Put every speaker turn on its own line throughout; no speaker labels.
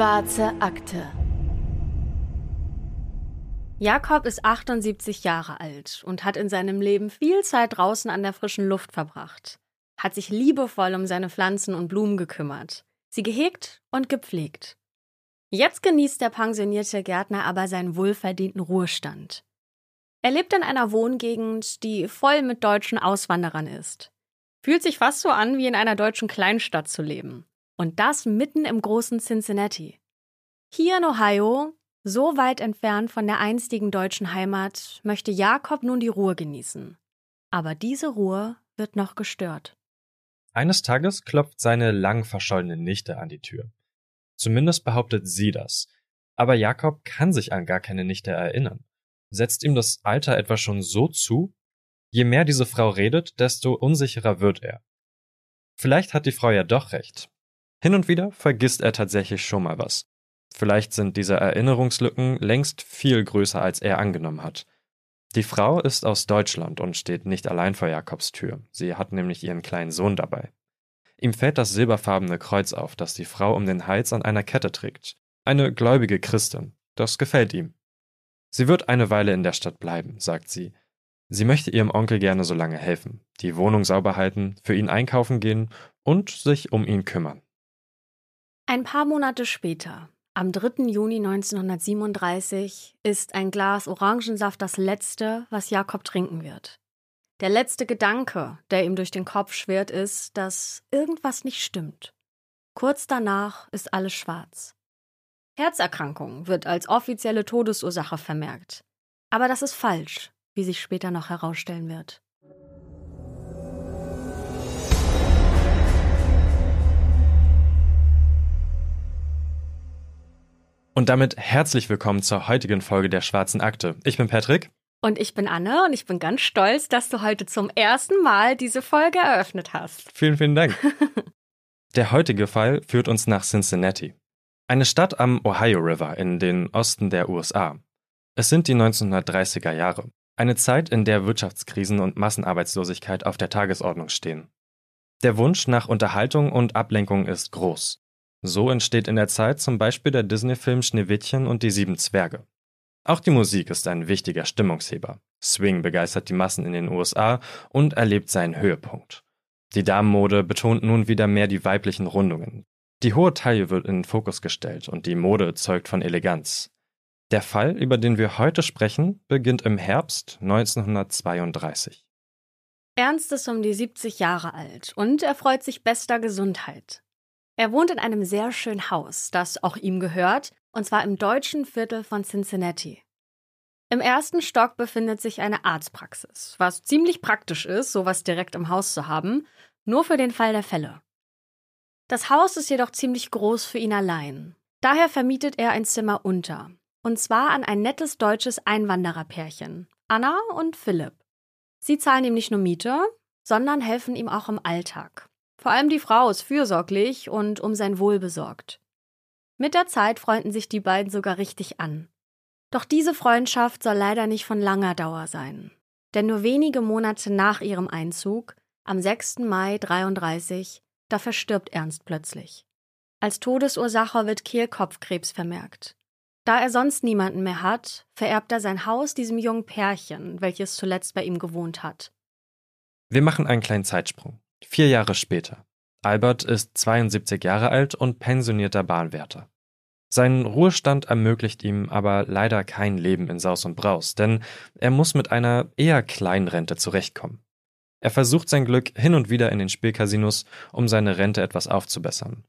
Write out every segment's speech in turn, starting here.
Schwarze Akte.
Jakob ist 78 Jahre alt und hat in seinem Leben viel Zeit draußen an der frischen Luft verbracht, hat sich liebevoll um seine Pflanzen und Blumen gekümmert, sie gehegt und gepflegt. Jetzt genießt der pensionierte Gärtner aber seinen wohlverdienten Ruhestand. Er lebt in einer Wohngegend, die voll mit deutschen Auswanderern ist. Fühlt sich fast so an, wie in einer deutschen Kleinstadt zu leben. Und das mitten im großen Cincinnati. Hier in Ohio, so weit entfernt von der einstigen deutschen Heimat, möchte Jakob nun die Ruhe genießen. Aber diese Ruhe wird noch gestört.
Eines Tages klopft seine lang verschollene Nichte an die Tür. Zumindest behauptet sie das. Aber Jakob kann sich an gar keine Nichte erinnern. Setzt ihm das Alter etwa schon so zu? Je mehr diese Frau redet, desto unsicherer wird er. Vielleicht hat die Frau ja doch recht. Hin und wieder vergisst er tatsächlich schon mal was. Vielleicht sind diese Erinnerungslücken längst viel größer, als er angenommen hat. Die Frau ist aus Deutschland und steht nicht allein vor Jakobs Tür. Sie hat nämlich ihren kleinen Sohn dabei. Ihm fällt das silberfarbene Kreuz auf, das die Frau um den Hals an einer Kette trägt. Eine gläubige Christin. Das gefällt ihm. Sie wird eine Weile in der Stadt bleiben, sagt sie. Sie möchte ihrem Onkel gerne so lange helfen, die Wohnung sauber halten, für ihn einkaufen gehen und sich um ihn kümmern.
Ein paar Monate später, am 3. Juni 1937, ist ein Glas Orangensaft das letzte, was Jakob trinken wird. Der letzte Gedanke, der ihm durch den Kopf schwirrt, ist, dass irgendwas nicht stimmt. Kurz danach ist alles schwarz. Herzerkrankung wird als offizielle Todesursache vermerkt. Aber das ist falsch, wie sich später noch herausstellen wird.
Und damit herzlich willkommen zur heutigen Folge der Schwarzen Akte. Ich bin Patrick.
Und ich bin Anne und ich bin ganz stolz, dass du heute zum ersten Mal diese Folge eröffnet hast.
Vielen, vielen Dank. der heutige Fall führt uns nach Cincinnati. Eine Stadt am Ohio River in den Osten der USA. Es sind die 1930er Jahre. Eine Zeit, in der Wirtschaftskrisen und Massenarbeitslosigkeit auf der Tagesordnung stehen. Der Wunsch nach Unterhaltung und Ablenkung ist groß. So entsteht in der Zeit zum Beispiel der Disney-Film Schneewittchen und die sieben Zwerge. Auch die Musik ist ein wichtiger Stimmungsheber. Swing begeistert die Massen in den USA und erlebt seinen Höhepunkt. Die Damenmode betont nun wieder mehr die weiblichen Rundungen. Die hohe Taille wird in den Fokus gestellt und die Mode zeugt von Eleganz. Der Fall, über den wir heute sprechen, beginnt im Herbst 1932.
Ernst ist um die 70 Jahre alt und er freut sich bester Gesundheit. Er wohnt in einem sehr schönen Haus, das auch ihm gehört, und zwar im deutschen Viertel von Cincinnati. Im ersten Stock befindet sich eine Arztpraxis, was ziemlich praktisch ist, sowas direkt im Haus zu haben, nur für den Fall der Fälle. Das Haus ist jedoch ziemlich groß für ihn allein. Daher vermietet er ein Zimmer unter, und zwar an ein nettes deutsches Einwandererpärchen, Anna und Philipp. Sie zahlen ihm nicht nur Miete, sondern helfen ihm auch im Alltag. Vor allem die Frau ist fürsorglich und um sein Wohl besorgt. Mit der Zeit freunden sich die beiden sogar richtig an. Doch diese Freundschaft soll leider nicht von langer Dauer sein. Denn nur wenige Monate nach ihrem Einzug, am 6. Mai 33, da verstirbt Ernst plötzlich. Als Todesursache wird Kehlkopfkrebs vermerkt. Da er sonst niemanden mehr hat, vererbt er sein Haus diesem jungen Pärchen, welches zuletzt bei ihm gewohnt hat.
Wir machen einen kleinen Zeitsprung. Vier Jahre später. Albert ist 72 Jahre alt und pensionierter Bahnwärter. Sein Ruhestand ermöglicht ihm aber leider kein Leben in Saus und Braus, denn er muss mit einer eher kleinen Rente zurechtkommen. Er versucht sein Glück hin und wieder in den Spielcasinos, um seine Rente etwas aufzubessern.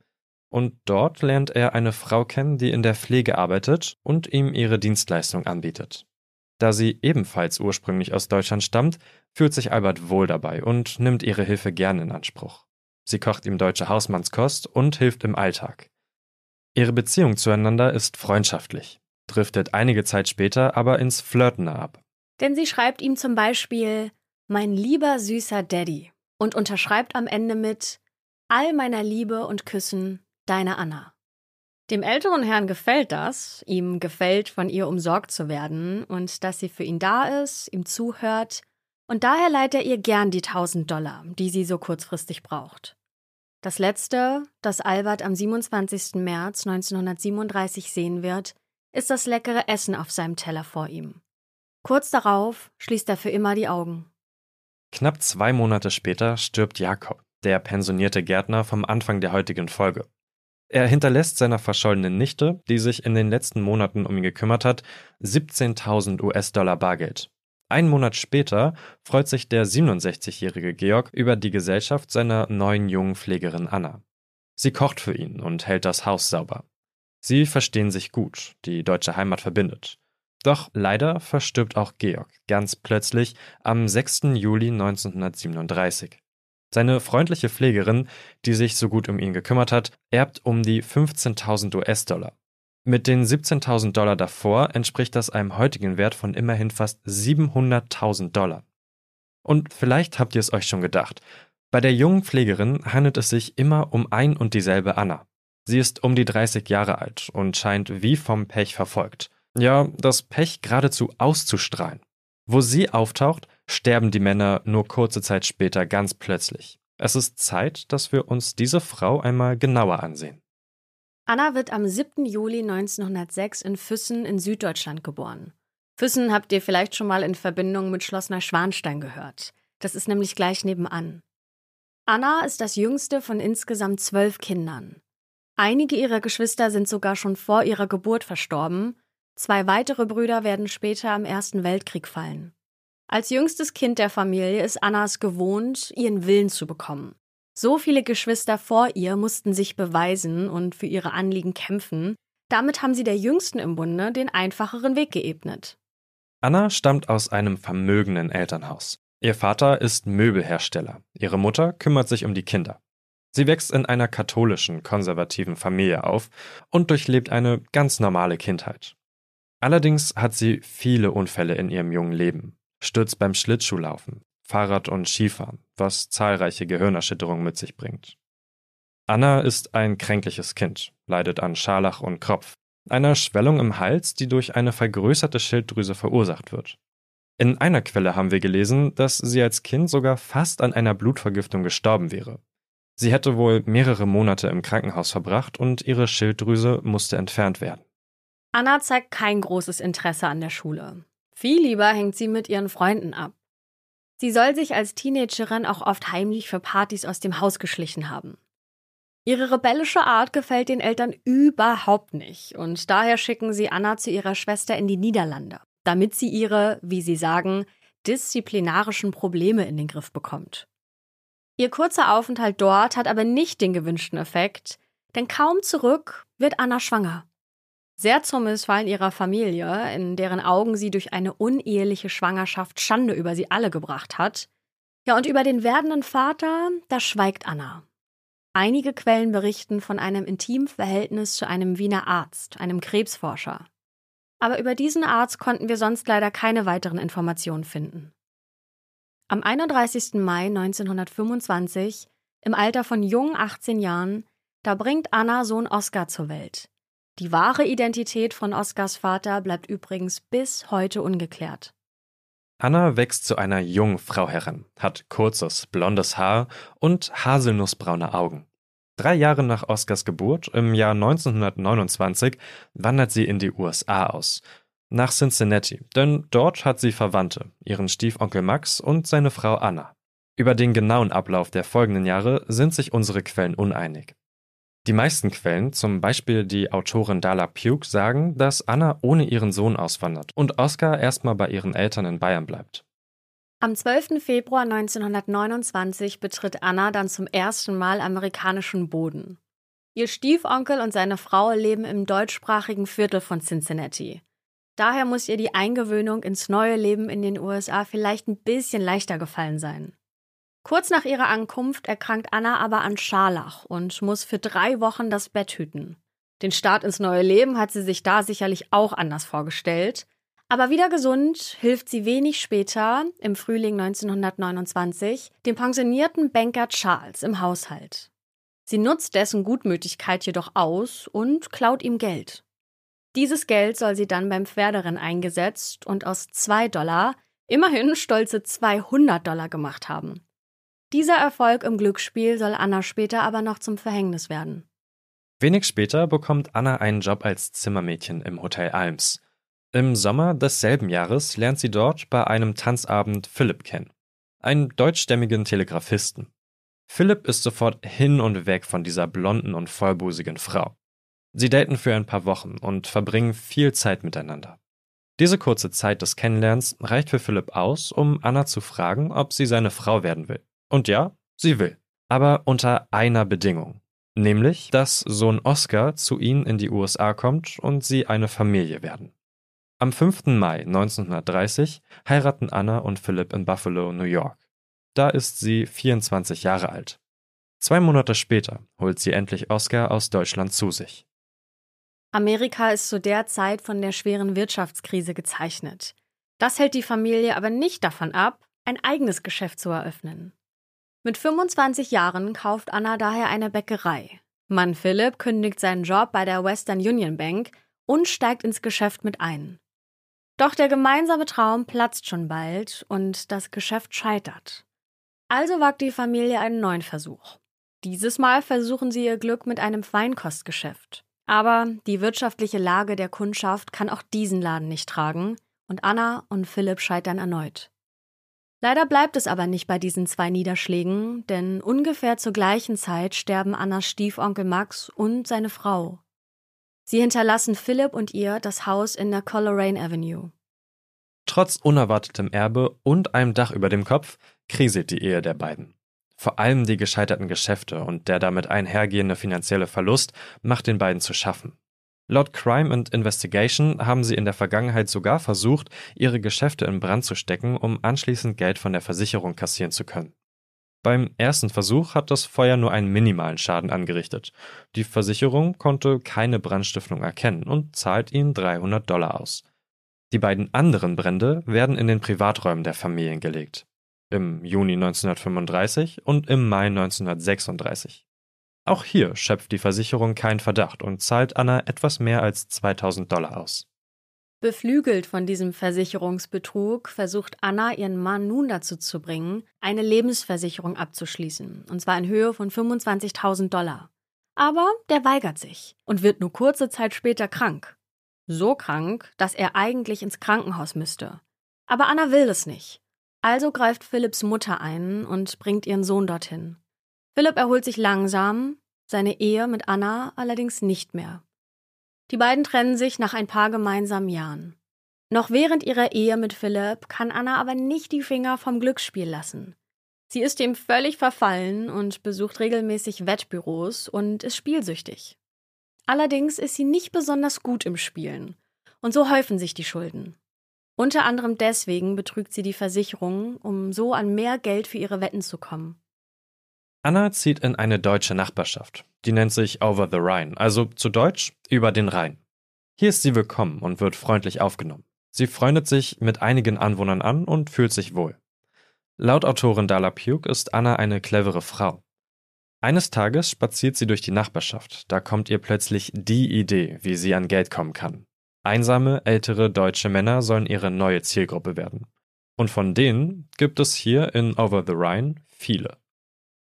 Und dort lernt er eine Frau kennen, die in der Pflege arbeitet und ihm ihre Dienstleistung anbietet. Da sie ebenfalls ursprünglich aus Deutschland stammt, fühlt sich Albert wohl dabei und nimmt ihre Hilfe gern in Anspruch. Sie kocht ihm deutsche Hausmannskost und hilft im Alltag. Ihre Beziehung zueinander ist freundschaftlich, driftet einige Zeit später aber ins Flirten ab.
Denn sie schreibt ihm zum Beispiel Mein lieber süßer Daddy und unterschreibt am Ende mit All meiner Liebe und Küssen, deine Anna. Dem älteren Herrn gefällt das, ihm gefällt, von ihr umsorgt zu werden und dass sie für ihn da ist, ihm zuhört, und daher leiht er ihr gern die tausend Dollar, die sie so kurzfristig braucht. Das letzte, das Albert am 27. März 1937 sehen wird, ist das leckere Essen auf seinem Teller vor ihm. Kurz darauf schließt er für immer die Augen.
Knapp zwei Monate später stirbt Jakob, der pensionierte Gärtner vom Anfang der heutigen Folge. Er hinterlässt seiner verschollenen Nichte, die sich in den letzten Monaten um ihn gekümmert hat, 17.000 US-Dollar Bargeld. Ein Monat später freut sich der 67-jährige Georg über die Gesellschaft seiner neuen jungen Pflegerin Anna. Sie kocht für ihn und hält das Haus sauber. Sie verstehen sich gut, die deutsche Heimat verbindet. Doch leider verstirbt auch Georg ganz plötzlich am 6. Juli 1937. Seine freundliche Pflegerin, die sich so gut um ihn gekümmert hat, erbt um die 15.000 US-Dollar. Mit den 17.000 Dollar davor entspricht das einem heutigen Wert von immerhin fast 700.000 Dollar. Und vielleicht habt ihr es euch schon gedacht. Bei der jungen Pflegerin handelt es sich immer um ein und dieselbe Anna. Sie ist um die 30 Jahre alt und scheint wie vom Pech verfolgt. Ja, das Pech geradezu auszustrahlen. Wo sie auftaucht, sterben die Männer nur kurze Zeit später ganz plötzlich. Es ist Zeit, dass wir uns diese Frau einmal genauer ansehen.
Anna wird am 7. Juli 1906 in Füssen in Süddeutschland geboren. Füssen habt ihr vielleicht schon mal in Verbindung mit Schloss Neuschwanstein gehört. Das ist nämlich gleich nebenan. Anna ist das jüngste von insgesamt zwölf Kindern. Einige ihrer Geschwister sind sogar schon vor ihrer Geburt verstorben, zwei weitere Brüder werden später am Ersten Weltkrieg fallen. Als jüngstes Kind der Familie ist Anna es gewohnt, ihren Willen zu bekommen. So viele Geschwister vor ihr mussten sich beweisen und für ihre Anliegen kämpfen, damit haben sie der Jüngsten im Bunde den einfacheren Weg geebnet.
Anna stammt aus einem vermögenden Elternhaus. Ihr Vater ist Möbelhersteller, ihre Mutter kümmert sich um die Kinder. Sie wächst in einer katholischen, konservativen Familie auf und durchlebt eine ganz normale Kindheit. Allerdings hat sie viele Unfälle in ihrem jungen Leben, stürzt beim Schlittschuhlaufen, Fahrrad- und Skifahren, was zahlreiche Gehirnerschütterungen mit sich bringt. Anna ist ein kränkliches Kind, leidet an Scharlach und Kropf, einer Schwellung im Hals, die durch eine vergrößerte Schilddrüse verursacht wird. In einer Quelle haben wir gelesen, dass sie als Kind sogar fast an einer Blutvergiftung gestorben wäre. Sie hätte wohl mehrere Monate im Krankenhaus verbracht und ihre Schilddrüse musste entfernt werden.
Anna zeigt kein großes Interesse an der Schule. Viel lieber hängt sie mit ihren Freunden ab. Sie soll sich als Teenagerin auch oft heimlich für Partys aus dem Haus geschlichen haben. Ihre rebellische Art gefällt den Eltern überhaupt nicht und daher schicken sie Anna zu ihrer Schwester in die Niederlande, damit sie ihre, wie sie sagen, disziplinarischen Probleme in den Griff bekommt. Ihr kurzer Aufenthalt dort hat aber nicht den gewünschten Effekt, denn kaum zurück wird Anna schwanger. Sehr zum Missfallen ihrer Familie, in deren Augen sie durch eine uneheliche Schwangerschaft Schande über sie alle gebracht hat. Ja, und über den werdenden Vater, da schweigt Anna. Einige Quellen berichten von einem intimen Verhältnis zu einem Wiener Arzt, einem Krebsforscher. Aber über diesen Arzt konnten wir sonst leider keine weiteren Informationen finden. Am 31. Mai 1925, im Alter von jungen 18 Jahren, da bringt Anna Sohn Oskar zur Welt. Die wahre Identität von Oskars Vater bleibt übrigens bis heute ungeklärt.
Anna wächst zu einer jungen Frau heran, hat kurzes, blondes Haar und haselnussbraune Augen. Drei Jahre nach Oskars Geburt, im Jahr 1929, wandert sie in die USA aus nach Cincinnati, denn dort hat sie Verwandte, ihren Stiefonkel Max und seine Frau Anna. Über den genauen Ablauf der folgenden Jahre sind sich unsere Quellen uneinig. Die meisten Quellen, zum Beispiel die Autorin Dala Puke, sagen, dass Anna ohne ihren Sohn auswandert und Oscar erstmal bei ihren Eltern in Bayern bleibt.
Am 12. Februar 1929 betritt Anna dann zum ersten Mal amerikanischen Boden. Ihr Stiefonkel und seine Frau leben im deutschsprachigen Viertel von Cincinnati. Daher muss ihr die Eingewöhnung ins neue Leben in den USA vielleicht ein bisschen leichter gefallen sein. Kurz nach ihrer Ankunft erkrankt Anna aber an Scharlach und muss für drei Wochen das Bett hüten. Den Start ins neue Leben hat sie sich da sicherlich auch anders vorgestellt. Aber wieder gesund hilft sie wenig später, im Frühling 1929, dem pensionierten Banker Charles im Haushalt. Sie nutzt dessen Gutmütigkeit jedoch aus und klaut ihm Geld. Dieses Geld soll sie dann beim Pferderennen eingesetzt und aus zwei Dollar immerhin stolze 200 Dollar gemacht haben. Dieser Erfolg im Glücksspiel soll Anna später aber noch zum Verhängnis werden.
Wenig später bekommt Anna einen Job als Zimmermädchen im Hotel Alms. Im Sommer desselben Jahres lernt sie dort bei einem Tanzabend Philipp kennen, einen deutschstämmigen Telegrafisten. Philipp ist sofort hin und weg von dieser blonden und vollbusigen Frau. Sie daten für ein paar Wochen und verbringen viel Zeit miteinander. Diese kurze Zeit des Kennenlernens reicht für Philipp aus, um Anna zu fragen, ob sie seine Frau werden will. Und ja, sie will. Aber unter einer Bedingung. Nämlich, dass Sohn Oscar zu ihnen in die USA kommt und sie eine Familie werden. Am 5. Mai 1930 heiraten Anna und Philipp in Buffalo, New York. Da ist sie 24 Jahre alt. Zwei Monate später holt sie endlich Oscar aus Deutschland zu sich.
Amerika ist zu der Zeit von der schweren Wirtschaftskrise gezeichnet. Das hält die Familie aber nicht davon ab, ein eigenes Geschäft zu eröffnen. Mit 25 Jahren kauft Anna daher eine Bäckerei. Mann Philipp kündigt seinen Job bei der Western Union Bank und steigt ins Geschäft mit ein. Doch der gemeinsame Traum platzt schon bald und das Geschäft scheitert. Also wagt die Familie einen neuen Versuch. Dieses Mal versuchen sie ihr Glück mit einem Feinkostgeschäft. Aber die wirtschaftliche Lage der Kundschaft kann auch diesen Laden nicht tragen und Anna und Philipp scheitern erneut. Leider bleibt es aber nicht bei diesen zwei Niederschlägen, denn ungefähr zur gleichen Zeit sterben Annas Stiefonkel Max und seine Frau. Sie hinterlassen Philipp und ihr das Haus in der Coleraine Avenue.
Trotz unerwartetem Erbe und einem Dach über dem Kopf kriselt die Ehe der beiden. Vor allem die gescheiterten Geschäfte und der damit einhergehende finanzielle Verlust macht den beiden zu schaffen. Laut Crime and Investigation haben sie in der Vergangenheit sogar versucht, ihre Geschäfte in Brand zu stecken, um anschließend Geld von der Versicherung kassieren zu können. Beim ersten Versuch hat das Feuer nur einen minimalen Schaden angerichtet. Die Versicherung konnte keine Brandstiftung erkennen und zahlt ihnen 300 Dollar aus. Die beiden anderen Brände werden in den Privaträumen der Familien gelegt. Im Juni 1935 und im Mai 1936. Auch hier schöpft die Versicherung keinen Verdacht und zahlt Anna etwas mehr als 2000 Dollar aus.
Beflügelt von diesem Versicherungsbetrug versucht Anna ihren Mann nun dazu zu bringen, eine Lebensversicherung abzuschließen, und zwar in Höhe von 25.000 Dollar. Aber der weigert sich und wird nur kurze Zeit später krank. So krank, dass er eigentlich ins Krankenhaus müsste. Aber Anna will es nicht. Also greift Philipps Mutter ein und bringt ihren Sohn dorthin. Philipp erholt sich langsam, seine Ehe mit Anna allerdings nicht mehr. Die beiden trennen sich nach ein paar gemeinsamen Jahren. Noch während ihrer Ehe mit Philipp kann Anna aber nicht die Finger vom Glücksspiel lassen. Sie ist ihm völlig verfallen und besucht regelmäßig Wettbüros und ist spielsüchtig. Allerdings ist sie nicht besonders gut im Spielen. Und so häufen sich die Schulden. Unter anderem deswegen betrügt sie die Versicherung, um so an mehr Geld für ihre Wetten zu kommen.
Anna zieht in eine deutsche Nachbarschaft. Die nennt sich Over the Rhine, also zu Deutsch über den Rhein. Hier ist sie willkommen und wird freundlich aufgenommen. Sie freundet sich mit einigen Anwohnern an und fühlt sich wohl. Laut Autorin Dala Puke ist Anna eine clevere Frau. Eines Tages spaziert sie durch die Nachbarschaft. Da kommt ihr plötzlich die Idee, wie sie an Geld kommen kann. Einsame, ältere deutsche Männer sollen ihre neue Zielgruppe werden. Und von denen gibt es hier in Over the Rhine viele.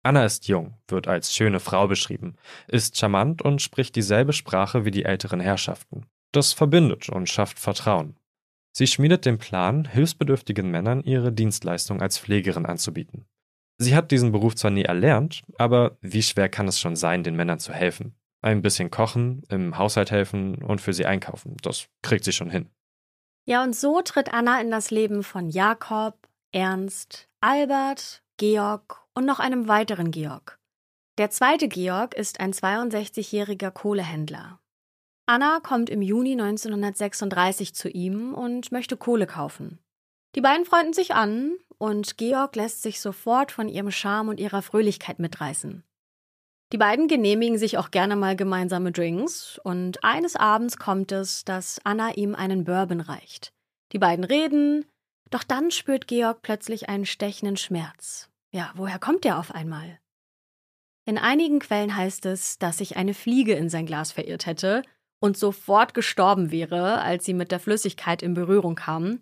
Anna ist jung, wird als schöne Frau beschrieben, ist charmant und spricht dieselbe Sprache wie die älteren Herrschaften. Das verbindet und schafft Vertrauen. Sie schmiedet den Plan, hilfsbedürftigen Männern ihre Dienstleistung als Pflegerin anzubieten. Sie hat diesen Beruf zwar nie erlernt, aber wie schwer kann es schon sein, den Männern zu helfen? Ein bisschen kochen, im Haushalt helfen und für sie einkaufen, das kriegt sie schon hin.
Ja, und so tritt Anna in das Leben von Jakob, Ernst, Albert, Georg und noch einem weiteren Georg. Der zweite Georg ist ein 62-jähriger Kohlehändler. Anna kommt im Juni 1936 zu ihm und möchte Kohle kaufen. Die beiden freunden sich an und Georg lässt sich sofort von ihrem Charme und ihrer Fröhlichkeit mitreißen. Die beiden genehmigen sich auch gerne mal gemeinsame Drinks und eines Abends kommt es, dass Anna ihm einen Bourbon reicht. Die beiden reden, doch dann spürt Georg plötzlich einen stechenden Schmerz. Ja, woher kommt der auf einmal? In einigen Quellen heißt es, dass sich eine Fliege in sein Glas verirrt hätte und sofort gestorben wäre, als sie mit der Flüssigkeit in Berührung kam.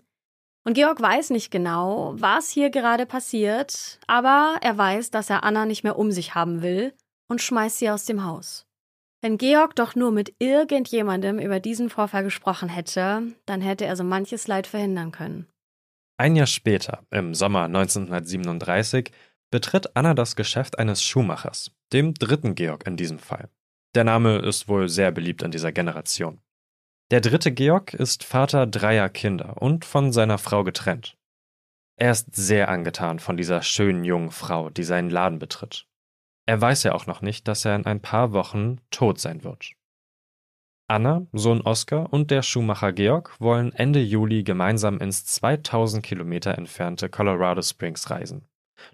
Und Georg weiß nicht genau, was hier gerade passiert, aber er weiß, dass er Anna nicht mehr um sich haben will und schmeißt sie aus dem Haus. Wenn Georg doch nur mit irgendjemandem über diesen Vorfall gesprochen hätte, dann hätte er so manches Leid verhindern können.
Ein Jahr später, im Sommer 1937, betritt Anna das Geschäft eines Schuhmachers, dem dritten Georg in diesem Fall. Der Name ist wohl sehr beliebt in dieser Generation. Der dritte Georg ist Vater dreier Kinder und von seiner Frau getrennt. Er ist sehr angetan von dieser schönen jungen Frau, die seinen Laden betritt. Er weiß ja auch noch nicht, dass er in ein paar Wochen tot sein wird. Anna, Sohn Oskar und der Schuhmacher Georg wollen Ende Juli gemeinsam ins 2000 Kilometer entfernte Colorado Springs reisen.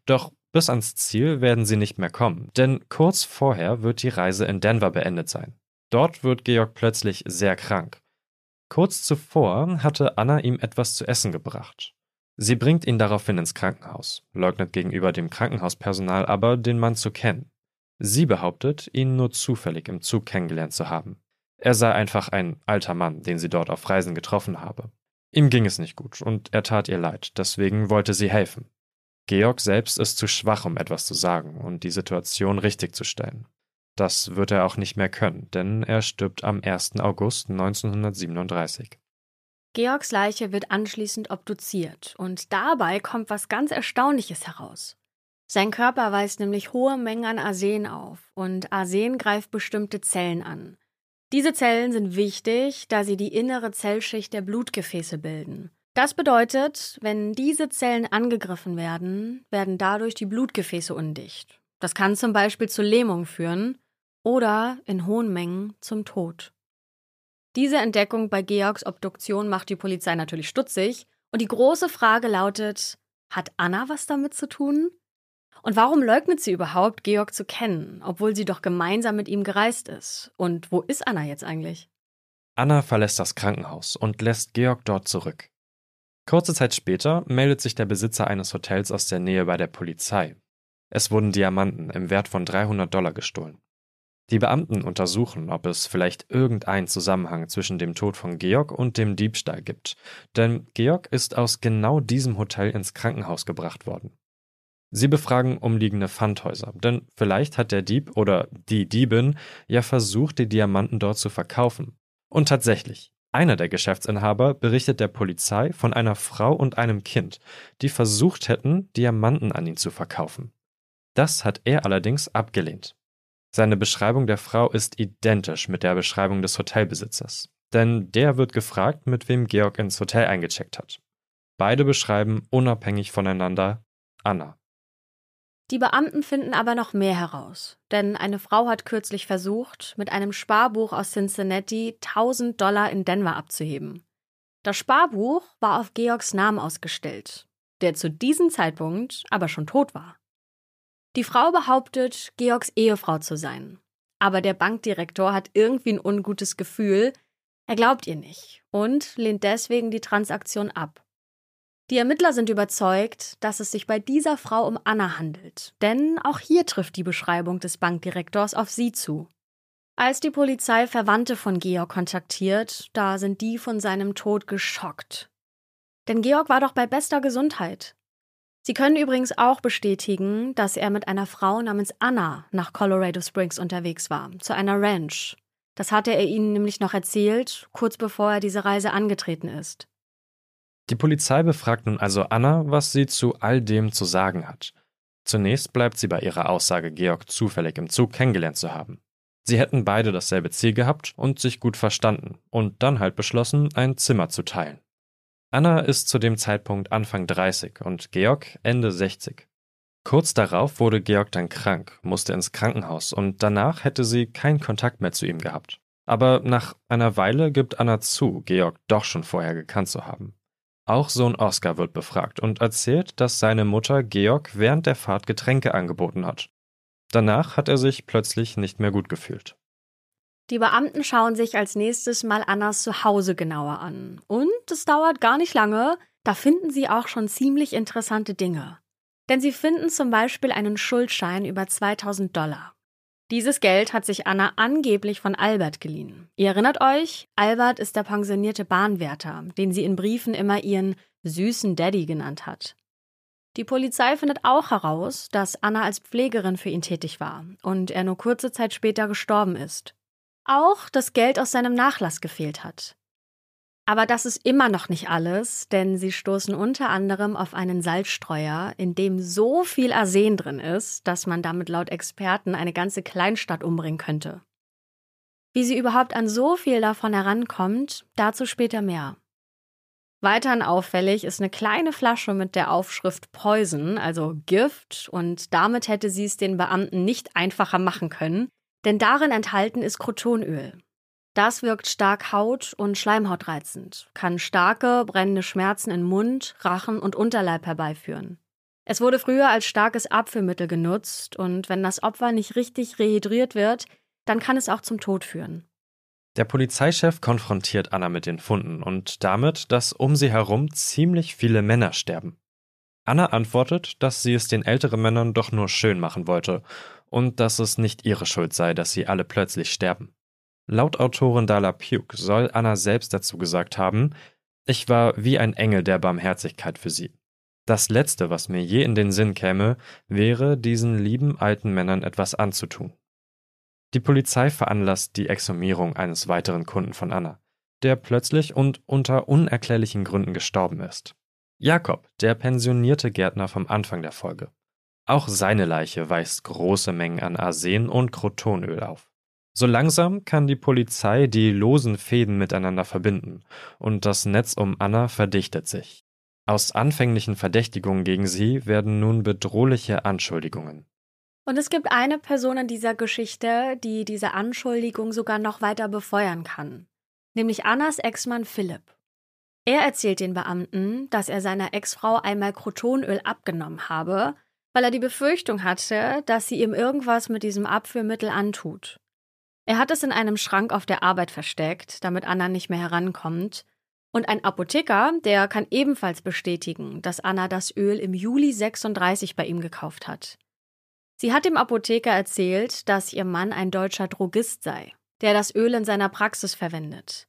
Doch bis ans Ziel werden sie nicht mehr kommen, denn kurz vorher wird die Reise in Denver beendet sein. Dort wird Georg plötzlich sehr krank Kurz zuvor hatte Anna ihm etwas zu essen gebracht. Sie bringt ihn daraufhin ins Krankenhaus, leugnet gegenüber dem Krankenhauspersonal aber, den Mann zu kennen. Sie behauptet, ihn nur zufällig im Zug kennengelernt zu haben. Er sei einfach ein alter Mann, den sie dort auf Reisen getroffen habe. Ihm ging es nicht gut und er tat ihr leid, deswegen wollte sie helfen. Georg selbst ist zu schwach, um etwas zu sagen und die Situation richtig zu stellen. Das wird er auch nicht mehr können, denn er stirbt am 1. August 1937.
Georgs Leiche wird anschließend obduziert und dabei kommt was ganz Erstaunliches heraus. Sein Körper weist nämlich hohe Mengen an Arsen auf und Arsen greift bestimmte Zellen an. Diese Zellen sind wichtig, da sie die innere Zellschicht der Blutgefäße bilden. Das bedeutet, wenn diese Zellen angegriffen werden, werden dadurch die Blutgefäße undicht. Das kann zum Beispiel zu Lähmung führen oder in hohen Mengen zum Tod. Diese Entdeckung bei Georgs Obduktion macht die Polizei natürlich stutzig und die große Frage lautet, hat Anna was damit zu tun? Und warum leugnet sie überhaupt, Georg zu kennen, obwohl sie doch gemeinsam mit ihm gereist ist? Und wo ist Anna jetzt eigentlich?
Anna verlässt das Krankenhaus und lässt Georg dort zurück. Kurze Zeit später meldet sich der Besitzer eines Hotels aus der Nähe bei der Polizei. Es wurden Diamanten im Wert von 300 Dollar gestohlen. Die Beamten untersuchen, ob es vielleicht irgendeinen Zusammenhang zwischen dem Tod von Georg und dem Diebstahl gibt, denn Georg ist aus genau diesem Hotel ins Krankenhaus gebracht worden. Sie befragen umliegende Pfandhäuser, denn vielleicht hat der Dieb oder die Diebin ja versucht, die Diamanten dort zu verkaufen. Und tatsächlich, einer der Geschäftsinhaber berichtet der Polizei von einer Frau und einem Kind, die versucht hätten, Diamanten an ihn zu verkaufen. Das hat er allerdings abgelehnt. Seine Beschreibung der Frau ist identisch mit der Beschreibung des Hotelbesitzers. Denn der wird gefragt, mit wem Georg ins Hotel eingecheckt hat. Beide beschreiben unabhängig voneinander Anna.
Die Beamten finden aber noch mehr heraus, denn eine Frau hat kürzlich versucht, mit einem Sparbuch aus Cincinnati 1000 Dollar in Denver abzuheben. Das Sparbuch war auf Georgs Namen ausgestellt, der zu diesem Zeitpunkt aber schon tot war. Die Frau behauptet, Georgs Ehefrau zu sein. Aber der Bankdirektor hat irgendwie ein ungutes Gefühl. Er glaubt ihr nicht und lehnt deswegen die Transaktion ab. Die Ermittler sind überzeugt, dass es sich bei dieser Frau um Anna handelt, denn auch hier trifft die Beschreibung des Bankdirektors auf sie zu. Als die Polizei Verwandte von Georg kontaktiert, da sind die von seinem Tod geschockt. Denn Georg war doch bei bester Gesundheit. Sie können übrigens auch bestätigen, dass er mit einer Frau namens Anna nach Colorado Springs unterwegs war, zu einer Ranch. Das hatte er ihnen nämlich noch erzählt, kurz bevor er diese Reise angetreten ist.
Die Polizei befragt nun also Anna, was sie zu all dem zu sagen hat. Zunächst bleibt sie bei ihrer Aussage, Georg zufällig im Zug kennengelernt zu haben. Sie hätten beide dasselbe Ziel gehabt und sich gut verstanden und dann halt beschlossen, ein Zimmer zu teilen. Anna ist zu dem Zeitpunkt Anfang 30 und Georg Ende 60. Kurz darauf wurde Georg dann krank, musste ins Krankenhaus und danach hätte sie keinen Kontakt mehr zu ihm gehabt. Aber nach einer Weile gibt Anna zu, Georg doch schon vorher gekannt zu haben. Auch Sohn Oskar wird befragt und erzählt, dass seine Mutter Georg während der Fahrt Getränke angeboten hat. Danach hat er sich plötzlich nicht mehr gut gefühlt.
Die Beamten schauen sich als nächstes mal Annas Zuhause genauer an. Und es dauert gar nicht lange, da finden sie auch schon ziemlich interessante Dinge. Denn sie finden zum Beispiel einen Schuldschein über 2000 Dollar. Dieses Geld hat sich Anna angeblich von Albert geliehen. Ihr erinnert euch, Albert ist der pensionierte Bahnwärter, den sie in Briefen immer ihren süßen Daddy genannt hat. Die Polizei findet auch heraus, dass Anna als Pflegerin für ihn tätig war und er nur kurze Zeit später gestorben ist. Auch das Geld aus seinem Nachlass gefehlt hat. Aber das ist immer noch nicht alles, denn sie stoßen unter anderem auf einen Salzstreuer, in dem so viel Arsen drin ist, dass man damit laut Experten eine ganze Kleinstadt umbringen könnte. Wie sie überhaupt an so viel davon herankommt, dazu später mehr. Weiterhin auffällig ist eine kleine Flasche mit der Aufschrift Poison, also Gift, und damit hätte sie es den Beamten nicht einfacher machen können, denn darin enthalten ist Crotonöl, das wirkt stark haut- und schleimhautreizend, kann starke, brennende Schmerzen in Mund, Rachen und Unterleib herbeiführen. Es wurde früher als starkes Abführmittel genutzt und wenn das Opfer nicht richtig rehydriert wird, dann kann es auch zum Tod führen.
Der Polizeichef konfrontiert Anna mit den Funden und damit, dass um sie herum ziemlich viele Männer sterben. Anna antwortet, dass sie es den älteren Männern doch nur schön machen wollte und dass es nicht ihre Schuld sei, dass sie alle plötzlich sterben. Laut Autorin Dala Puke soll Anna selbst dazu gesagt haben, ich war wie ein Engel der Barmherzigkeit für sie. Das Letzte, was mir je in den Sinn käme, wäre, diesen lieben alten Männern etwas anzutun. Die Polizei veranlasst die Exhumierung eines weiteren Kunden von Anna, der plötzlich und unter unerklärlichen Gründen gestorben ist. Jakob, der pensionierte Gärtner vom Anfang der Folge. Auch seine Leiche weist große Mengen an Arsen und Crotonöl auf. So langsam kann die Polizei die losen Fäden miteinander verbinden und das Netz um Anna verdichtet sich. Aus anfänglichen Verdächtigungen gegen sie werden nun bedrohliche Anschuldigungen.
Und es gibt eine Person in dieser Geschichte, die diese Anschuldigung sogar noch weiter befeuern kann, nämlich Annas Ex-Mann Philipp. Er erzählt den Beamten, dass er seiner Ex-Frau einmal Crotonöl abgenommen habe, weil er die Befürchtung hatte, dass sie ihm irgendwas mit diesem Abführmittel antut. Er hat es in einem Schrank auf der Arbeit versteckt, damit Anna nicht mehr herankommt. Und ein Apotheker, der kann ebenfalls bestätigen, dass Anna das Öl im Juli 36 bei ihm gekauft hat. Sie hat dem Apotheker erzählt, dass ihr Mann ein deutscher Drogist sei, der das Öl in seiner Praxis verwendet.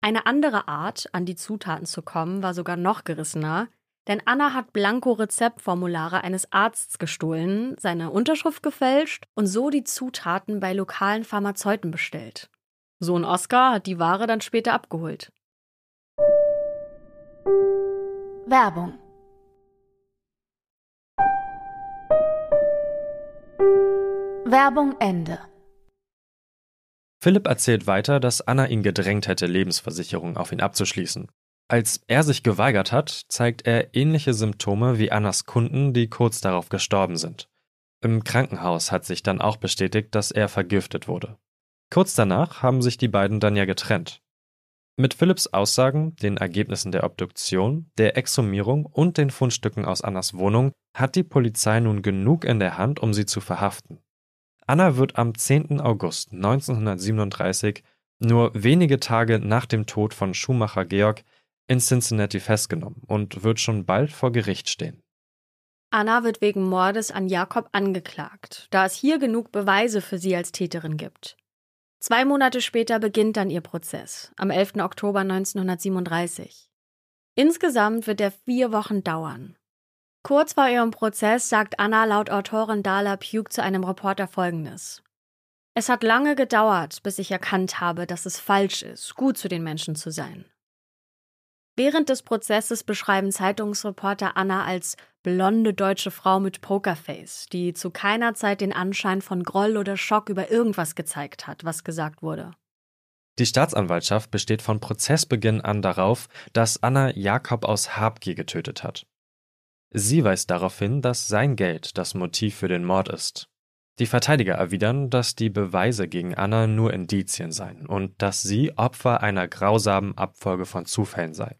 Eine andere Art, an die Zutaten zu kommen, war sogar noch gerissener, denn Anna hat Blanko-Rezeptformulare eines Arztes gestohlen, seine Unterschrift gefälscht und so die Zutaten bei lokalen Pharmazeuten bestellt. Sohn Oskar hat die Ware dann später abgeholt.
Werbung Werbung Ende.
Philipp erzählt weiter, dass Anna ihn gedrängt hätte, Lebensversicherungen auf ihn abzuschließen. Als er sich geweigert hat, zeigt er ähnliche Symptome wie Annas Kunden, die kurz darauf gestorben sind. Im Krankenhaus hat sich dann auch bestätigt, dass er vergiftet wurde. Kurz danach haben sich die beiden dann ja getrennt. Mit Philipps Aussagen, den Ergebnissen der Obduktion, der Exhumierung und den Fundstücken aus Annas Wohnung hat die Polizei nun genug in der Hand, um sie zu verhaften. Anna wird am 10. August 1937, nur wenige Tage nach dem Tod von Schuhmacher Georg, in Cincinnati festgenommen und wird schon bald vor Gericht stehen.
Anna wird wegen Mordes an Jakob angeklagt, da es hier genug Beweise für sie als Täterin gibt. Zwei Monate später beginnt dann ihr Prozess, am 11. Oktober 1937. Insgesamt wird er vier Wochen dauern. Kurz vor ihrem Prozess sagt Anna laut Autorin Dala Puke zu einem Reporter Folgendes. Es hat lange gedauert, bis ich erkannt habe, dass es falsch ist, gut zu den Menschen zu sein. Während des Prozesses beschreiben Zeitungsreporter Anna als blonde deutsche Frau mit Pokerface, die zu keiner Zeit den Anschein von Groll oder Schock über irgendwas gezeigt hat, was gesagt wurde.
Die Staatsanwaltschaft besteht von Prozessbeginn an darauf, dass Anna Jakob aus Habgier getötet hat. Sie weist darauf hin, dass sein Geld das Motiv für den Mord ist. Die Verteidiger erwidern, dass die Beweise gegen Anna nur Indizien seien und dass sie Opfer einer grausamen Abfolge von Zufällen sei.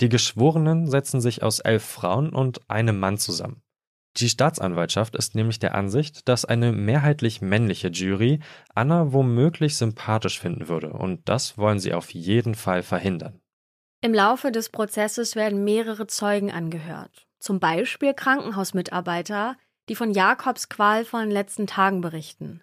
Die Geschworenen setzen sich aus elf Frauen und einem Mann zusammen. Die Staatsanwaltschaft ist nämlich der Ansicht, dass eine mehrheitlich männliche Jury Anna womöglich sympathisch finden würde, und das wollen sie auf jeden Fall verhindern.
Im Laufe des Prozesses werden mehrere Zeugen angehört, zum Beispiel Krankenhausmitarbeiter, die von Jakobs qualvollen letzten Tagen berichten.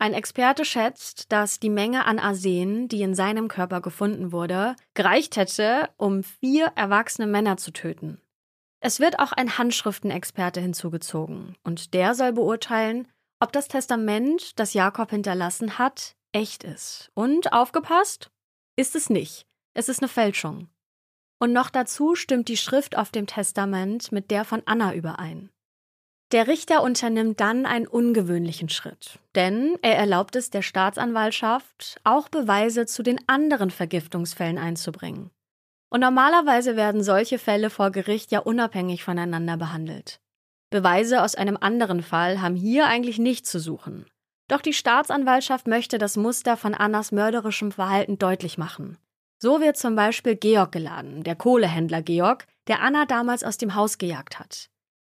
Ein Experte schätzt, dass die Menge an Arsen, die in seinem Körper gefunden wurde, gereicht hätte, um vier erwachsene Männer zu töten. Es wird auch ein Handschriftenexperte hinzugezogen, und der soll beurteilen, ob das Testament, das Jakob hinterlassen hat, echt ist. Und aufgepasst, ist es nicht. Es ist eine Fälschung. Und noch dazu stimmt die Schrift auf dem Testament mit der von Anna überein. Der Richter unternimmt dann einen ungewöhnlichen Schritt, denn er erlaubt es der Staatsanwaltschaft, auch Beweise zu den anderen Vergiftungsfällen einzubringen. Und normalerweise werden solche Fälle vor Gericht ja unabhängig voneinander behandelt. Beweise aus einem anderen Fall haben hier eigentlich nichts zu suchen. Doch die Staatsanwaltschaft möchte das Muster von Annas mörderischem Verhalten deutlich machen. So wird zum Beispiel Georg geladen, der Kohlehändler Georg, der Anna damals aus dem Haus gejagt hat.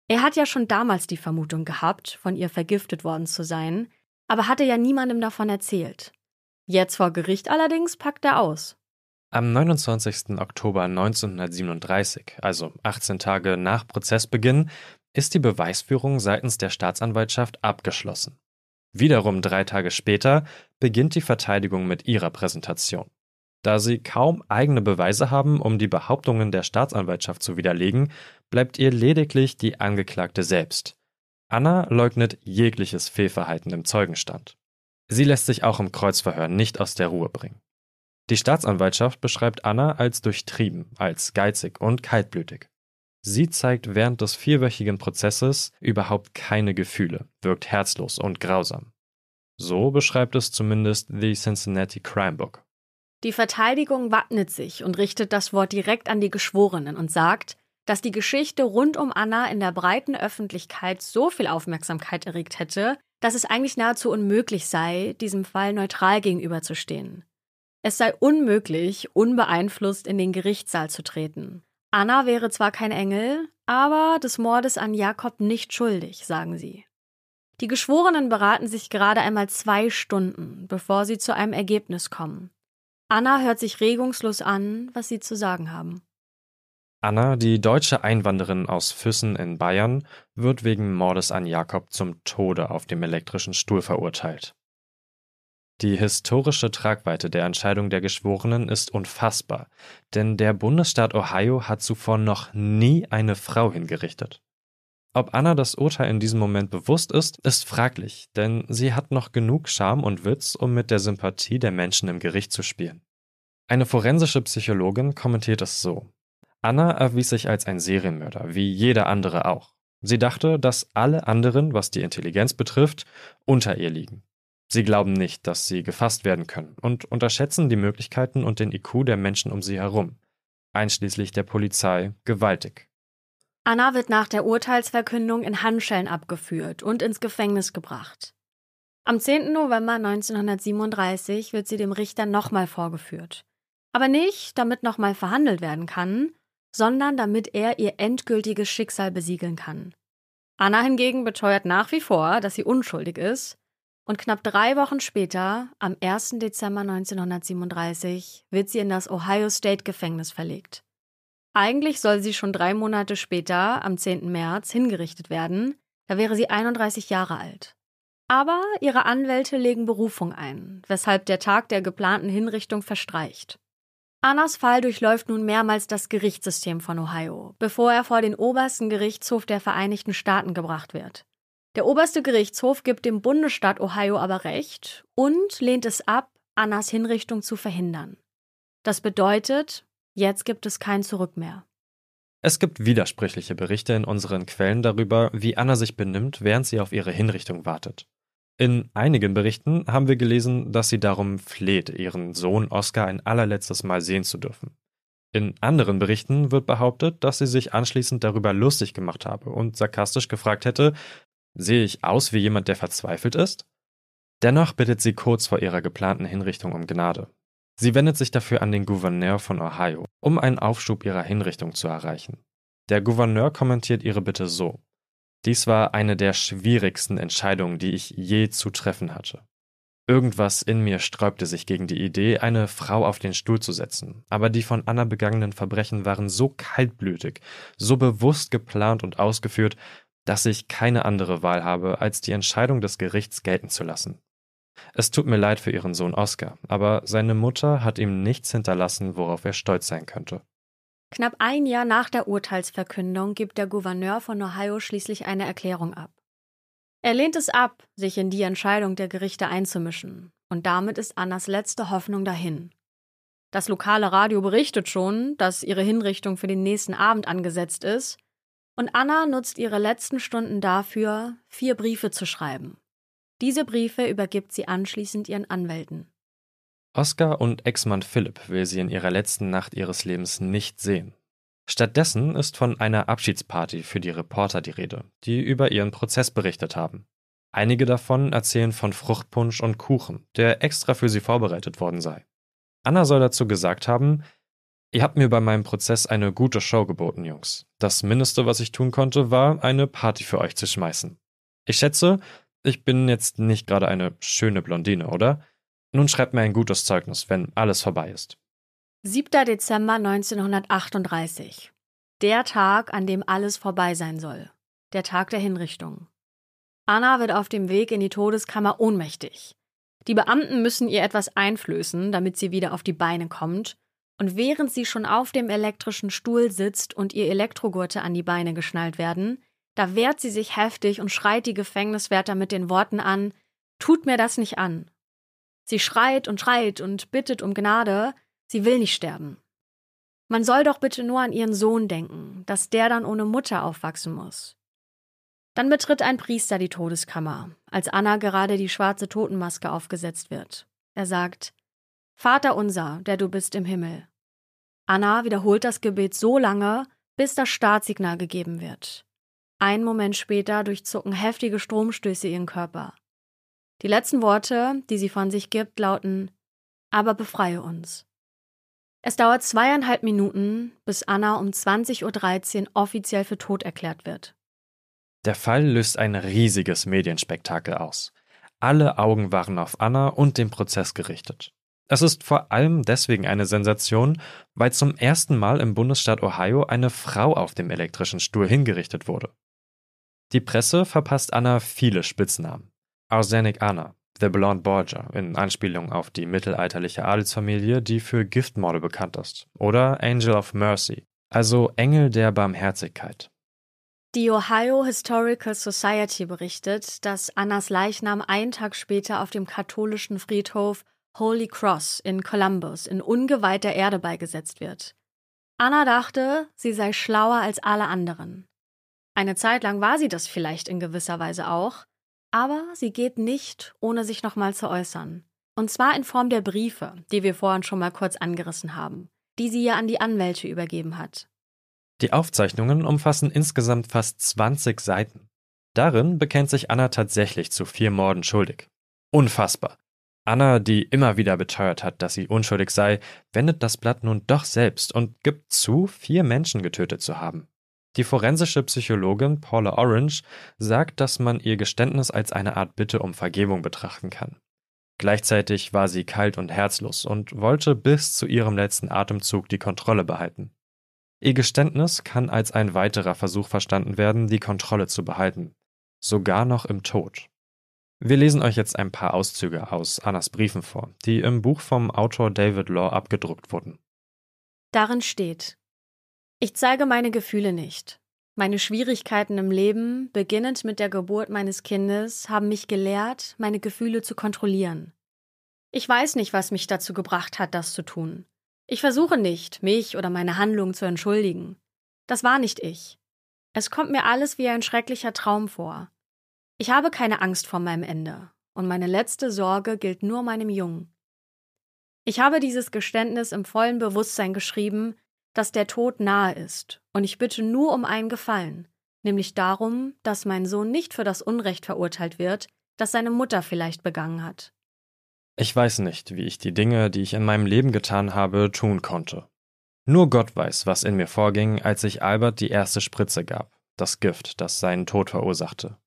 Er hat ja schon damals die Vermutung gehabt, von ihr vergiftet worden zu sein, aber hatte ja niemandem davon erzählt. Jetzt vor Gericht allerdings packt er aus.
Am 29. Oktober 1937, also 18 Tage nach Prozessbeginn, ist die Beweisführung seitens der Staatsanwaltschaft abgeschlossen. Wiederum drei Tage später beginnt die Verteidigung mit ihrer Präsentation. Da sie kaum eigene Beweise haben, um die Behauptungen der Staatsanwaltschaft zu widerlegen, bleibt ihr lediglich die Angeklagte selbst. Anna leugnet jegliches Fehlverhalten im Zeugenstand. Sie lässt sich auch im Kreuzverhör nicht aus der Ruhe bringen. Die Staatsanwaltschaft beschreibt Anna als durchtrieben, als geizig und kaltblütig. Sie zeigt während des vierwöchigen Prozesses überhaupt keine Gefühle, wirkt herzlos und grausam. So beschreibt es zumindest The Cincinnati Crime Book.
Die Verteidigung wappnet sich und richtet das Wort direkt an die Geschworenen und sagt, dass die Geschichte rund um Anna in der breiten Öffentlichkeit so viel Aufmerksamkeit erregt hätte, dass es eigentlich nahezu unmöglich sei, diesem Fall neutral gegenüberzustehen. Es sei unmöglich, unbeeinflusst in den Gerichtssaal zu treten. Anna wäre zwar kein Engel, aber des Mordes an Jakob nicht schuldig, sagen sie. Die Geschworenen beraten sich gerade einmal zwei Stunden, bevor sie zu einem Ergebnis kommen. Anna hört sich regungslos an, was sie zu sagen haben.
Anna, die deutsche Einwanderin aus Füssen in Bayern, wird wegen Mordes an Jakob zum Tode auf dem elektrischen Stuhl verurteilt. Die historische Tragweite der Entscheidung der Geschworenen ist unfassbar, denn der Bundesstaat Ohio hat zuvor noch nie eine Frau hingerichtet. Ob Anna das Urteil in diesem Moment bewusst ist, ist fraglich, denn sie hat noch genug Charme und Witz, um mit der Sympathie der Menschen im Gericht zu spielen. Eine forensische Psychologin kommentiert es so. Anna erwies sich als ein Serienmörder, wie jeder andere auch. Sie dachte, dass alle anderen, was die Intelligenz betrifft, unter ihr liegen. Sie glauben nicht, dass sie gefasst werden können und unterschätzen die Möglichkeiten und den IQ der Menschen um sie herum, einschließlich der Polizei, gewaltig.
Anna wird nach der Urteilsverkündung in Handschellen abgeführt und ins Gefängnis gebracht. Am 10. November 1937 wird sie dem Richter nochmal vorgeführt. Aber nicht, damit nochmal verhandelt werden kann, sondern damit er ihr endgültiges Schicksal besiegeln kann. Anna hingegen beteuert nach wie vor, dass sie unschuldig ist, und knapp drei Wochen später, am 1. Dezember 1937, wird sie in das Ohio State Gefängnis verlegt. Eigentlich soll sie schon drei Monate später, am 10. März, hingerichtet werden. Da wäre sie 31 Jahre alt. Aber ihre Anwälte legen Berufung ein, weshalb der Tag der geplanten Hinrichtung verstreicht. Annas Fall durchläuft nun mehrmals das Gerichtssystem von Ohio, bevor er vor den obersten Gerichtshof der Vereinigten Staaten gebracht wird. Der oberste Gerichtshof gibt dem Bundesstaat Ohio aber Recht und lehnt es ab, Annas Hinrichtung zu verhindern. Das bedeutet, Jetzt gibt es kein Zurück mehr.
Es gibt widersprüchliche Berichte in unseren Quellen darüber, wie Anna sich benimmt, während sie auf ihre Hinrichtung wartet. In einigen Berichten haben wir gelesen, dass sie darum fleht, ihren Sohn Oscar ein allerletztes Mal sehen zu dürfen. In anderen Berichten wird behauptet, dass sie sich anschließend darüber lustig gemacht habe und sarkastisch gefragt hätte, sehe ich aus wie jemand, der verzweifelt ist? Dennoch bittet sie kurz vor ihrer geplanten Hinrichtung um Gnade. Sie wendet sich dafür an den Gouverneur von Ohio, um einen Aufschub ihrer Hinrichtung zu erreichen. Der Gouverneur kommentiert ihre Bitte so. Dies war eine der schwierigsten Entscheidungen, die ich je zu treffen hatte. Irgendwas in mir sträubte sich gegen die Idee, eine Frau auf den Stuhl zu setzen, aber die von Anna begangenen Verbrechen waren so kaltblütig, so bewusst geplant und ausgeführt, dass ich keine andere Wahl habe, als die Entscheidung des Gerichts gelten zu lassen. Es tut mir leid für ihren Sohn Oscar, aber seine Mutter hat ihm nichts hinterlassen, worauf er stolz sein könnte.
Knapp ein Jahr nach der Urteilsverkündung gibt der Gouverneur von Ohio schließlich eine Erklärung ab. Er lehnt es ab, sich in die Entscheidung der Gerichte einzumischen, und damit ist Annas letzte Hoffnung dahin. Das lokale Radio berichtet schon, dass ihre Hinrichtung für den nächsten Abend angesetzt ist, und Anna nutzt ihre letzten Stunden dafür, vier Briefe zu schreiben. Diese Briefe übergibt sie anschließend ihren Anwälten.
Oscar und Ex-Mann Philipp will sie in ihrer letzten Nacht ihres Lebens nicht sehen. Stattdessen ist von einer Abschiedsparty für die Reporter die Rede, die über ihren Prozess berichtet haben. Einige davon erzählen von Fruchtpunsch und Kuchen, der extra für sie vorbereitet worden sei. Anna soll dazu gesagt haben, Ihr habt mir bei meinem Prozess eine gute Show geboten, Jungs. Das Mindeste, was ich tun konnte, war, eine Party für euch zu schmeißen. Ich schätze, ich bin jetzt nicht gerade eine schöne Blondine, oder? Nun schreibt mir ein gutes Zeugnis, wenn alles vorbei ist.
7. Dezember 1938. Der Tag, an dem alles vorbei sein soll. Der Tag der Hinrichtung. Anna wird auf dem Weg in die Todeskammer ohnmächtig. Die Beamten müssen ihr etwas einflößen, damit sie wieder auf die Beine kommt, und während sie schon auf dem elektrischen Stuhl sitzt und ihr Elektrogurte an die Beine geschnallt werden, da wehrt sie sich heftig und schreit die Gefängniswärter mit den Worten an Tut mir das nicht an. Sie schreit und schreit und bittet um Gnade, Sie will nicht sterben. Man soll doch bitte nur an ihren Sohn denken, dass der dann ohne Mutter aufwachsen muss. Dann betritt ein Priester die Todeskammer, als Anna gerade die schwarze Totenmaske aufgesetzt wird. Er sagt, Vater unser, der du bist im Himmel. Anna wiederholt das Gebet so lange, bis das Startsignal gegeben wird. Ein Moment später durchzucken heftige Stromstöße ihren Körper. Die letzten Worte, die sie von sich gibt, lauten Aber befreie uns. Es dauert zweieinhalb Minuten, bis Anna um 20.13 Uhr offiziell für tot erklärt wird.
Der Fall löst ein riesiges Medienspektakel aus. Alle Augen waren auf Anna und den Prozess gerichtet. Es ist vor allem deswegen eine Sensation, weil zum ersten Mal im Bundesstaat Ohio eine Frau auf dem elektrischen Stuhl hingerichtet wurde. Die Presse verpasst Anna viele Spitznamen. Arsenic Anna, The Blonde Borgia in Anspielung auf die mittelalterliche Adelsfamilie, die für Giftmorde bekannt ist, oder Angel of Mercy, also Engel der Barmherzigkeit.
Die Ohio Historical Society berichtet, dass Annas Leichnam einen Tag später auf dem katholischen Friedhof Holy Cross in Columbus in ungeweihter Erde beigesetzt wird. Anna dachte, sie sei schlauer als alle anderen. Eine Zeit lang war sie das vielleicht in gewisser Weise auch, aber sie geht nicht, ohne sich nochmal zu äußern. Und zwar in Form der Briefe, die wir vorhin schon mal kurz angerissen haben, die sie ja an die Anwälte übergeben hat.
Die Aufzeichnungen umfassen insgesamt fast 20 Seiten. Darin bekennt sich Anna tatsächlich zu vier Morden schuldig. Unfassbar. Anna, die immer wieder beteuert hat, dass sie unschuldig sei, wendet das Blatt nun doch selbst und gibt zu, vier Menschen getötet zu haben. Die forensische Psychologin Paula Orange sagt, dass man ihr Geständnis als eine Art Bitte um Vergebung betrachten kann. Gleichzeitig war sie kalt und herzlos und wollte bis zu ihrem letzten Atemzug die Kontrolle behalten. Ihr Geständnis kann als ein weiterer Versuch verstanden werden, die Kontrolle zu behalten, sogar noch im Tod. Wir lesen euch jetzt ein paar Auszüge aus Annas Briefen vor, die im Buch vom Autor David Law abgedruckt wurden.
Darin steht ich zeige meine Gefühle nicht. Meine Schwierigkeiten im Leben, beginnend mit der Geburt meines Kindes, haben mich gelehrt, meine Gefühle zu kontrollieren. Ich weiß nicht, was mich dazu gebracht hat, das zu tun. Ich versuche nicht, mich oder meine Handlung zu entschuldigen. Das war nicht ich. Es kommt mir alles wie ein schrecklicher Traum vor. Ich habe keine Angst vor meinem Ende, und meine letzte Sorge gilt nur meinem Jungen. Ich habe dieses Geständnis im vollen Bewusstsein geschrieben, dass der Tod nahe ist, und ich bitte nur um einen Gefallen, nämlich darum, dass mein Sohn nicht für das Unrecht verurteilt wird, das seine Mutter vielleicht begangen hat.
Ich weiß nicht, wie ich die Dinge, die ich in meinem Leben getan habe, tun konnte. Nur Gott weiß, was in mir vorging, als ich Albert die erste Spritze gab, das Gift, das seinen Tod verursachte.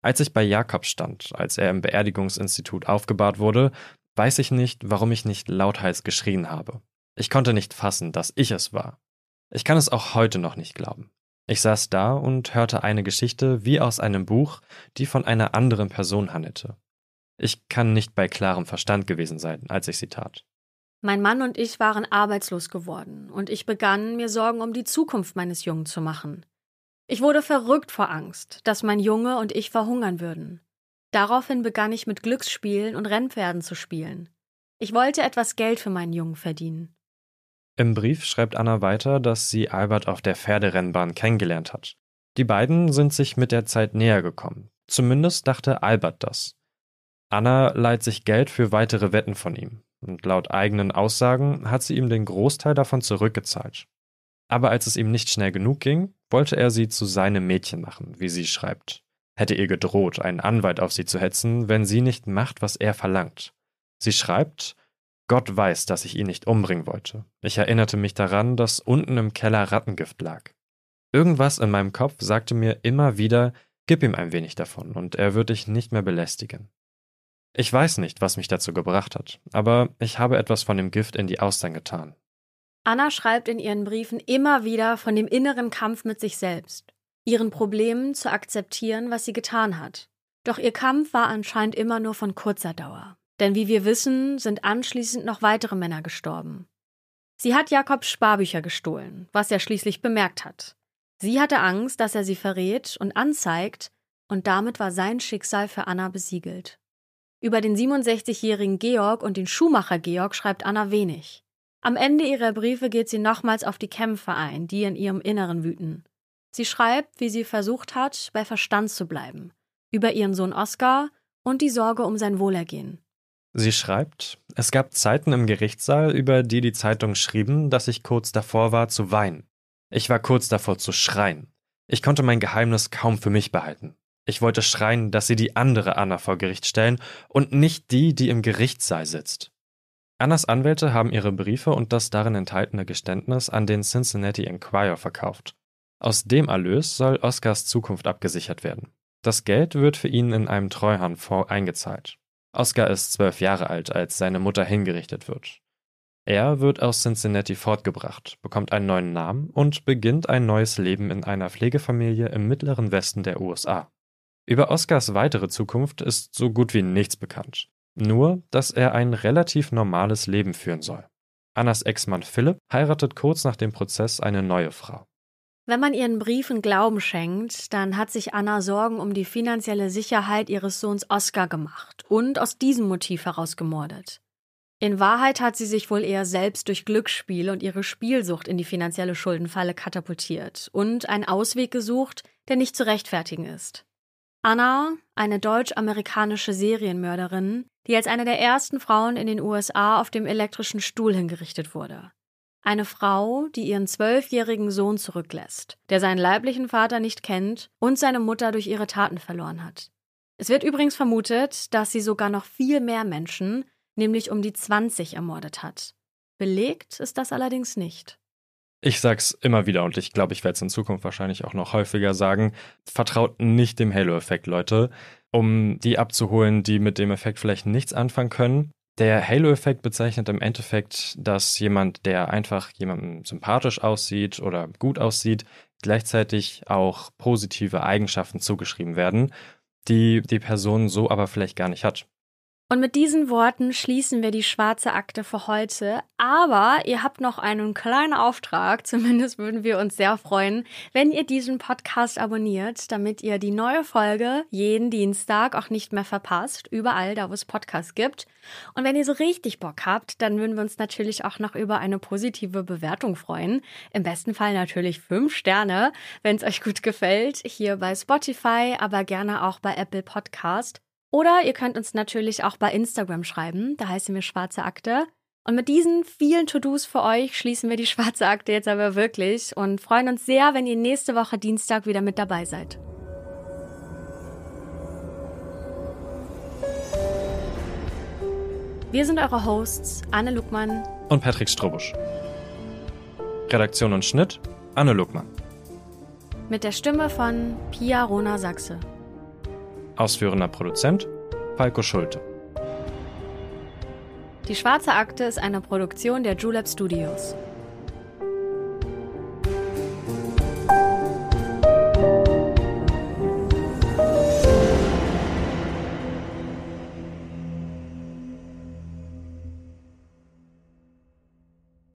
Als ich bei Jakob stand, als er im Beerdigungsinstitut aufgebahrt wurde, weiß ich nicht, warum ich nicht lauthals geschrien habe. Ich konnte nicht fassen, dass ich es war. Ich kann es auch heute noch nicht glauben. Ich saß da und hörte eine Geschichte wie aus einem Buch, die von einer anderen Person handelte. Ich kann nicht bei klarem Verstand gewesen sein, als ich sie tat.
Mein Mann und ich waren arbeitslos geworden und ich begann, mir Sorgen um die Zukunft meines Jungen zu machen. Ich wurde verrückt vor Angst, dass mein Junge und ich verhungern würden. Daraufhin begann ich mit Glücksspielen und Rennpferden zu spielen. Ich wollte etwas Geld für meinen Jungen verdienen.
Im Brief schreibt Anna weiter, dass sie Albert auf der Pferderennbahn kennengelernt hat. Die beiden sind sich mit der Zeit näher gekommen. Zumindest dachte Albert das. Anna leiht sich Geld für weitere Wetten von ihm und laut eigenen Aussagen hat sie ihm den Großteil davon zurückgezahlt. Aber als es ihm nicht schnell genug ging, wollte er sie zu seinem Mädchen machen, wie sie schreibt. Hätte ihr gedroht, einen Anwalt auf sie zu hetzen, wenn sie nicht macht, was er verlangt. Sie schreibt, Gott weiß, dass ich ihn nicht umbringen wollte. Ich erinnerte mich daran, dass unten im Keller Rattengift lag. Irgendwas in meinem Kopf sagte mir immer wieder, gib ihm ein wenig davon und er wird dich nicht mehr belästigen. Ich weiß nicht, was mich dazu gebracht hat, aber ich habe etwas von dem Gift in die Austern getan.
Anna schreibt in ihren Briefen immer wieder von dem inneren Kampf mit sich selbst, ihren Problemen zu akzeptieren, was sie getan hat. Doch ihr Kampf war anscheinend immer nur von kurzer Dauer. Denn wie wir wissen, sind anschließend noch weitere Männer gestorben. Sie hat Jakobs Sparbücher gestohlen, was er schließlich bemerkt hat. Sie hatte Angst, dass er sie verrät und anzeigt, und damit war sein Schicksal für Anna besiegelt. Über den 67-jährigen Georg und den Schuhmacher Georg schreibt Anna wenig. Am Ende ihrer Briefe geht sie nochmals auf die Kämpfe ein, die in ihrem Inneren wüten. Sie schreibt, wie sie versucht hat, bei Verstand zu bleiben, über ihren Sohn Oskar und die Sorge um sein Wohlergehen.
Sie schreibt, es gab Zeiten im Gerichtssaal, über die die Zeitungen schrieben, dass ich kurz davor war zu weinen. Ich war kurz davor zu schreien. Ich konnte mein Geheimnis kaum für mich behalten. Ich wollte schreien, dass sie die andere Anna vor Gericht stellen und nicht die, die im Gerichtssaal sitzt. Annas Anwälte haben ihre Briefe und das darin enthaltene Geständnis an den Cincinnati Enquirer verkauft. Aus dem Erlös soll Oscars Zukunft abgesichert werden. Das Geld wird für ihn in einem Treuhandfonds eingezahlt. Oscar ist zwölf Jahre alt, als seine Mutter hingerichtet wird. Er wird aus Cincinnati fortgebracht, bekommt einen neuen Namen und beginnt ein neues Leben in einer Pflegefamilie im mittleren Westen der USA. Über Oscars weitere Zukunft ist so gut wie nichts bekannt. Nur, dass er ein relativ normales Leben führen soll. Annas Ex-Mann Philipp heiratet kurz nach dem Prozess eine neue Frau.
Wenn man ihren Briefen Glauben schenkt, dann hat sich Anna Sorgen um die finanzielle Sicherheit ihres Sohns Oscar gemacht und aus diesem Motiv heraus gemordet. In Wahrheit hat sie sich wohl eher selbst durch Glücksspiel und ihre Spielsucht in die finanzielle Schuldenfalle katapultiert und einen Ausweg gesucht, der nicht zu rechtfertigen ist. Anna, eine deutsch-amerikanische Serienmörderin, die als eine der ersten Frauen in den USA auf dem elektrischen Stuhl hingerichtet wurde. Eine Frau, die ihren zwölfjährigen Sohn zurücklässt, der seinen leiblichen Vater nicht kennt und seine Mutter durch ihre Taten verloren hat. Es wird übrigens vermutet, dass sie sogar noch viel mehr Menschen, nämlich um die 20, ermordet hat. Belegt ist das allerdings nicht.
Ich sag's immer wieder und ich glaube, ich werde es in Zukunft wahrscheinlich auch noch häufiger sagen. Vertraut nicht dem Halo-Effekt, Leute. Um die abzuholen, die mit dem Effekt vielleicht nichts anfangen können. Der Halo-Effekt bezeichnet im Endeffekt, dass jemand, der einfach jemandem sympathisch aussieht oder gut aussieht, gleichzeitig auch positive Eigenschaften zugeschrieben werden, die die Person so aber vielleicht gar nicht hat.
Und mit diesen Worten schließen wir die schwarze Akte für heute. Aber ihr habt noch einen kleinen Auftrag. Zumindest würden wir uns sehr freuen, wenn ihr diesen Podcast abonniert, damit ihr die neue Folge jeden Dienstag auch nicht mehr verpasst. Überall, da wo es Podcasts gibt. Und wenn ihr so richtig Bock habt, dann würden wir uns natürlich auch noch über eine positive Bewertung freuen. Im besten Fall natürlich fünf Sterne, wenn es euch gut gefällt. Hier bei Spotify, aber gerne auch bei Apple Podcast. Oder ihr könnt uns natürlich auch bei Instagram schreiben, da heißen wir Schwarze Akte. Und mit diesen vielen To-Dos für euch schließen wir die Schwarze Akte jetzt aber wirklich und freuen uns sehr, wenn ihr nächste Woche Dienstag wieder mit dabei seid. Wir sind eure Hosts Anne Luckmann
und Patrick Strobusch. Redaktion und Schnitt Anne Luckmann.
Mit der Stimme von Pia Rona Sachse.
Ausführender Produzent Falco Schulte.
Die Schwarze Akte ist eine Produktion der Julep Studios.